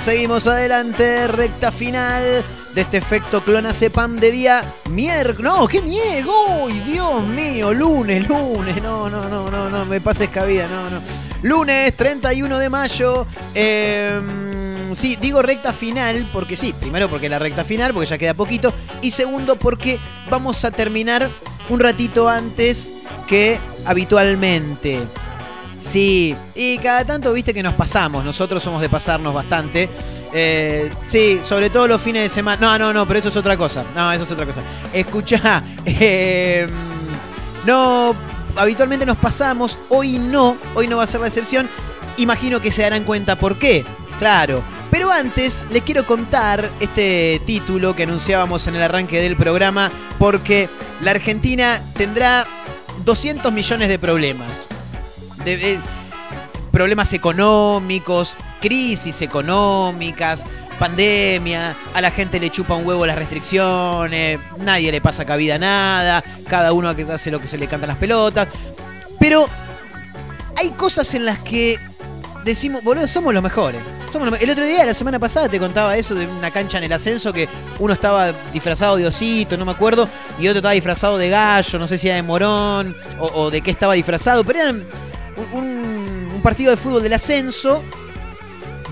seguimos adelante, recta final de este efecto clonazepam de día miércoles. No, qué miércoles. ¡Uy, Dios mío! Lunes, lunes. No, no, no, no, no, me pases cabida, no, no. Lunes 31 de mayo. Eh, sí, digo recta final porque sí, primero porque la recta final, porque ya queda poquito. Y segundo porque vamos a terminar un ratito antes que habitualmente. Sí, y cada tanto viste que nos pasamos, nosotros somos de pasarnos bastante. Eh, sí, sobre todo los fines de semana. No, no, no, pero eso es otra cosa. No, eso es otra cosa. Escucha, eh, no, habitualmente nos pasamos, hoy no, hoy no va a ser la excepción. Imagino que se darán cuenta por qué. Claro. Pero antes les quiero contar este título que anunciábamos en el arranque del programa, porque la Argentina tendrá 200 millones de problemas. Problemas económicos, crisis económicas, pandemia, a la gente le chupa un huevo las restricciones, nadie le pasa cabida a nada, cada uno hace lo que se le cantan las pelotas. Pero hay cosas en las que decimos, boludo, somos los mejores. El otro día, la semana pasada, te contaba eso de una cancha en el ascenso que uno estaba disfrazado de osito, no me acuerdo, y otro estaba disfrazado de gallo, no sé si era de morón o, o de qué estaba disfrazado, pero eran un, partido de fútbol del ascenso,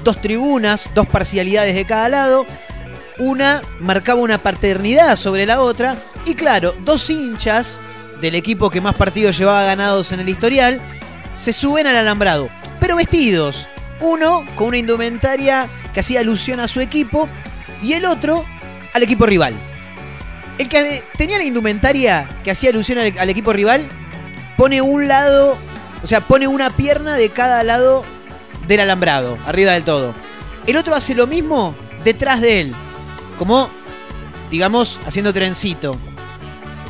dos tribunas, dos parcialidades de cada lado, una marcaba una paternidad sobre la otra, y claro, dos hinchas del equipo que más partidos llevaba ganados en el historial se suben al alambrado, pero vestidos. Uno con una indumentaria que hacía alusión a su equipo y el otro al equipo rival. El que tenía la indumentaria que hacía alusión al, al equipo rival pone un lado, o sea, pone una pierna de cada lado del alambrado, arriba del todo. El otro hace lo mismo detrás de él, como, digamos, haciendo trencito.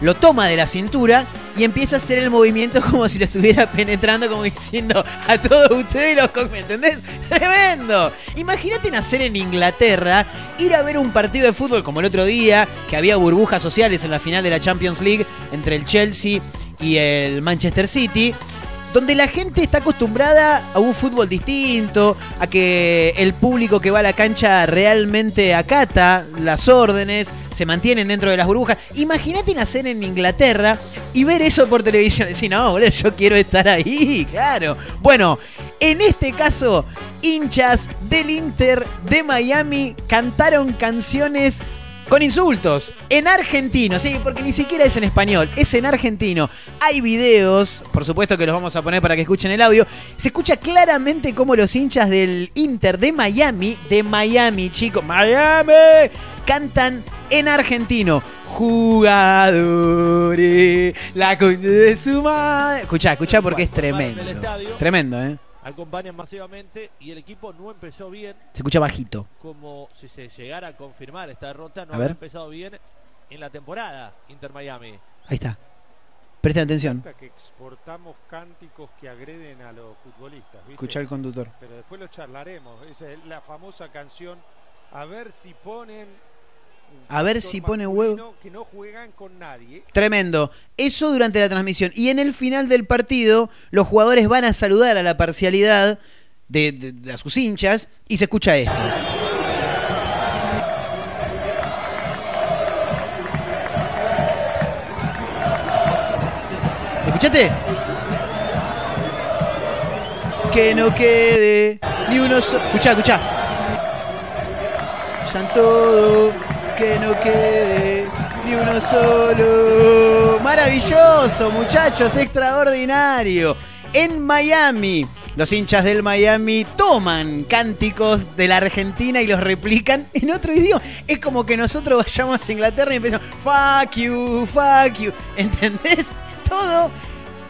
Lo toma de la cintura y empieza a hacer el movimiento como si lo estuviera penetrando, como diciendo a todos ustedes los co- ¿me entendés? ¡Tremendo! Imagínate nacer en Inglaterra, ir a ver un partido de fútbol como el otro día, que había burbujas sociales en la final de la Champions League entre el Chelsea y el Manchester City donde la gente está acostumbrada a un fútbol distinto, a que el público que va a la cancha realmente acata las órdenes, se mantienen dentro de las burbujas. Imagínate nacer en Inglaterra y ver eso por televisión. Decir, no, boludo, yo quiero estar ahí, claro. Bueno, en este caso, hinchas del Inter de Miami cantaron canciones con insultos, en argentino, sí, porque ni siquiera es en español, es en argentino. Hay videos, por supuesto que los vamos a poner para que escuchen el audio. Se escucha claramente cómo los hinchas del Inter de Miami, de Miami, chicos, Miami, cantan en argentino. Jugadores, la coña de su madre. Escucha, escucha porque es tremendo. Tremendo, ¿eh? Acompañan masivamente y el equipo no empezó bien, Se escucha bajito. como si se llegara a confirmar esta derrota, no A había ver. empezado bien en la temporada Inter Miami. Ahí está. Presten atención. que exportamos cánticos que agreden a los futbolistas. ¿viste? Escucha el conductor. Pero después lo charlaremos. Esa es la famosa canción. A ver si ponen. A ver si pone huevo. Que no juegan con nadie. Tremendo. Eso durante la transmisión. Y en el final del partido, los jugadores van a saludar a la parcialidad de, de- de a sus hinchas y se escucha esto. ¿Escuchaste? Que no quede ni uno solo. Escuchá, escuchá. Ya todo, que no quede ni uno solo. Maravilloso, muchachos, extraordinario. En Miami, los hinchas del Miami toman cánticos de la Argentina y los replican en otro idioma. Es como que nosotros vayamos a Inglaterra y empezamos, fuck you, fuck you. ¿Entendés? Todo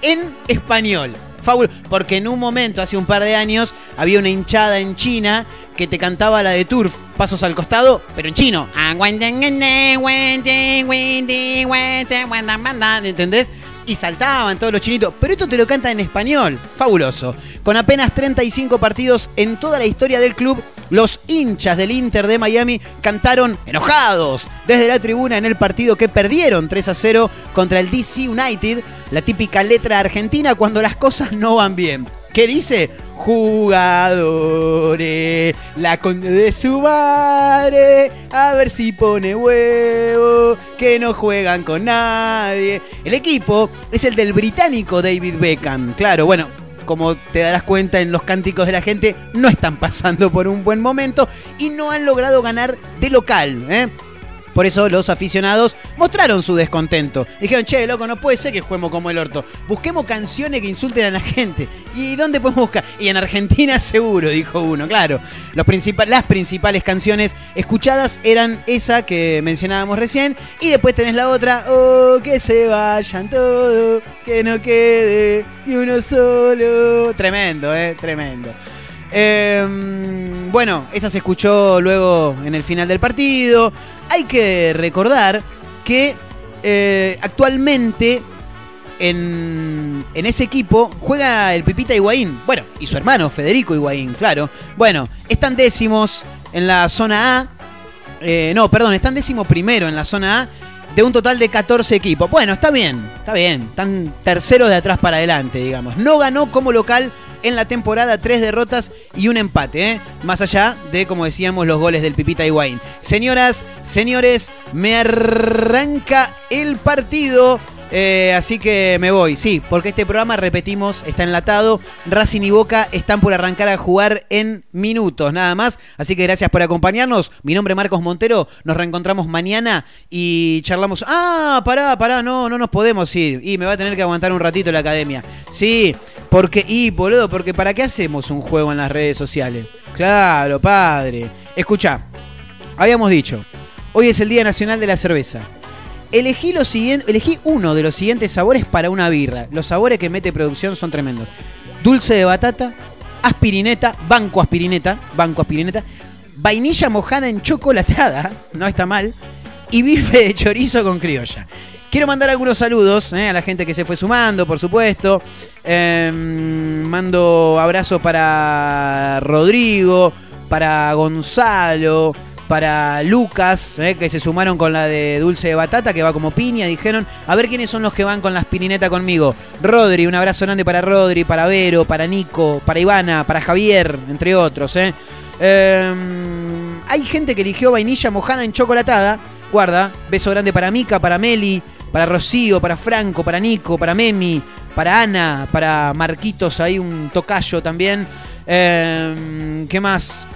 en español. Porque en un momento, hace un par de años, había una hinchada en China que te cantaba la de Turf, pasos al costado, pero en chino. ¿Entendés? Y saltaban todos los chinitos. Pero esto te lo canta en español. Fabuloso. Con apenas 35 partidos en toda la historia del club, los hinchas del Inter de Miami cantaron enojados desde la tribuna en el partido que perdieron 3 a 0 contra el DC United, la típica letra argentina cuando las cosas no van bien. ¿Qué dice? Jugadores. La conde de su madre, a ver si pone huevo, que no juegan con nadie. El equipo es el del británico David Beckham. Claro, bueno, como te darás cuenta en los cánticos de la gente, no están pasando por un buen momento y no han logrado ganar de local. ¿eh? Por eso los aficionados mostraron su descontento. Dijeron, che, loco, no puede ser que juguemos como el orto. Busquemos canciones que insulten a la gente. ¿Y dónde podemos buscar? Y en Argentina seguro, dijo uno, claro. Las principales canciones escuchadas eran esa que mencionábamos recién. Y después tenés la otra, oh, que se vayan todos, que no quede ni uno solo. Tremendo, eh, tremendo. Eh, bueno, esa se escuchó luego en el final del partido. Hay que recordar que eh, actualmente en, en ese equipo juega el Pipita Higuaín. Bueno, y su hermano Federico Higuaín, claro. Bueno, están décimos en la zona A. Eh, no, perdón, están décimo primero en la zona A de un total de 14 equipos. Bueno, está bien, está bien. Están terceros de atrás para adelante, digamos. No ganó como local en la temporada tres derrotas y un empate, ¿eh? más allá de, como decíamos, los goles del Pipita Higuaín. Señoras, señores, me arranca el partido. Eh, así que me voy, sí, porque este programa, repetimos, está enlatado. Racing y Boca están por arrancar a jugar en minutos, nada más. Así que gracias por acompañarnos. Mi nombre es Marcos Montero. Nos reencontramos mañana y charlamos. Ah, pará, pará, no, no nos podemos ir. Y me va a tener que aguantar un ratito la academia. Sí, porque, y boludo, porque ¿para qué hacemos un juego en las redes sociales? Claro, padre. Escucha, habíamos dicho, hoy es el Día Nacional de la Cerveza. Elegí, uno de los siguientes sabores para una birra. Los sabores que mete producción son tremendos. Dulce de batata, aspirineta, banco aspirineta, banco aspirineta, vainilla mojada en chocolatada, no está mal, y bife de chorizo con criolla. Quiero mandar algunos saludos eh, a la gente que se fue sumando, por supuesto. Eh, mando abrazo para Rodrigo, para Gonzalo, para Lucas, eh, que se sumaron con la de dulce de batata, que va como piña. Dijeron, a ver quiénes son los que van con la aspirineta conmigo. Rodri, un abrazo grande para Rodri, para Vero, para Nico, para Ivana, para Javier, entre otros. eh. Eh, hay gente que eligió vainilla mojada en chocolatada. Guarda, beso grande para Mica, para Meli, para Rocío, para Franco, para Nico, para Memi, para Ana, para Marquitos, hay un tocayo también. Eh, ¿Qué más?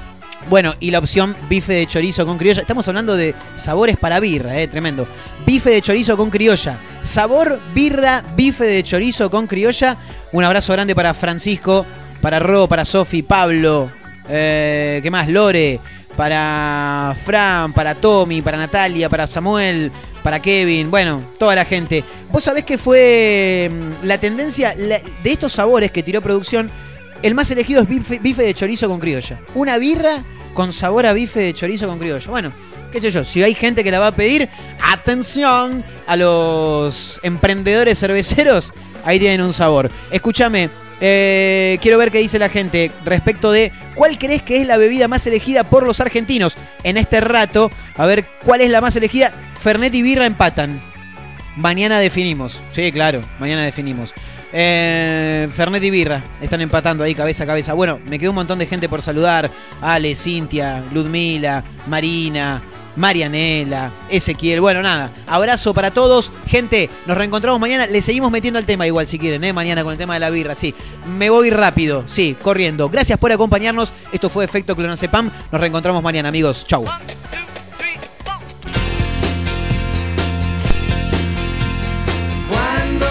Bueno, y la opción bife de chorizo con criolla. Estamos hablando de sabores para birra, eh, tremendo. Bife de chorizo con criolla. Sabor birra, bife de chorizo con criolla. Un abrazo grande para Francisco, para Ro, para Sofi, Pablo. eh, ¿Qué más? Lore. Para Fran, para Tommy, para Natalia, para Samuel, para Kevin. Bueno, toda la gente. Vos sabés que fue mm, la tendencia de estos sabores que tiró producción. El más elegido es bife, bife de chorizo con criolla. Una birra con sabor a bife de chorizo con criolla. Bueno, qué sé yo, si hay gente que la va a pedir, atención a los emprendedores cerveceros, ahí tienen un sabor. Escúchame, eh, quiero ver qué dice la gente respecto de cuál crees que es la bebida más elegida por los argentinos en este rato. A ver cuál es la más elegida. Fernet y birra empatan. Mañana definimos. Sí, claro, mañana definimos. Eh, Fernet y Birra están empatando ahí cabeza a cabeza. Bueno, me quedó un montón de gente por saludar. Ale, Cintia, Ludmila, Marina, Marianela, Ezequiel. Bueno, nada. Abrazo para todos. Gente, nos reencontramos mañana. Le seguimos metiendo al tema igual si quieren, ¿eh? Mañana con el tema de la birra, sí. Me voy rápido, sí, corriendo. Gracias por acompañarnos. Esto fue Efecto Clonazepam. Nos reencontramos mañana, amigos. Chau. Cuando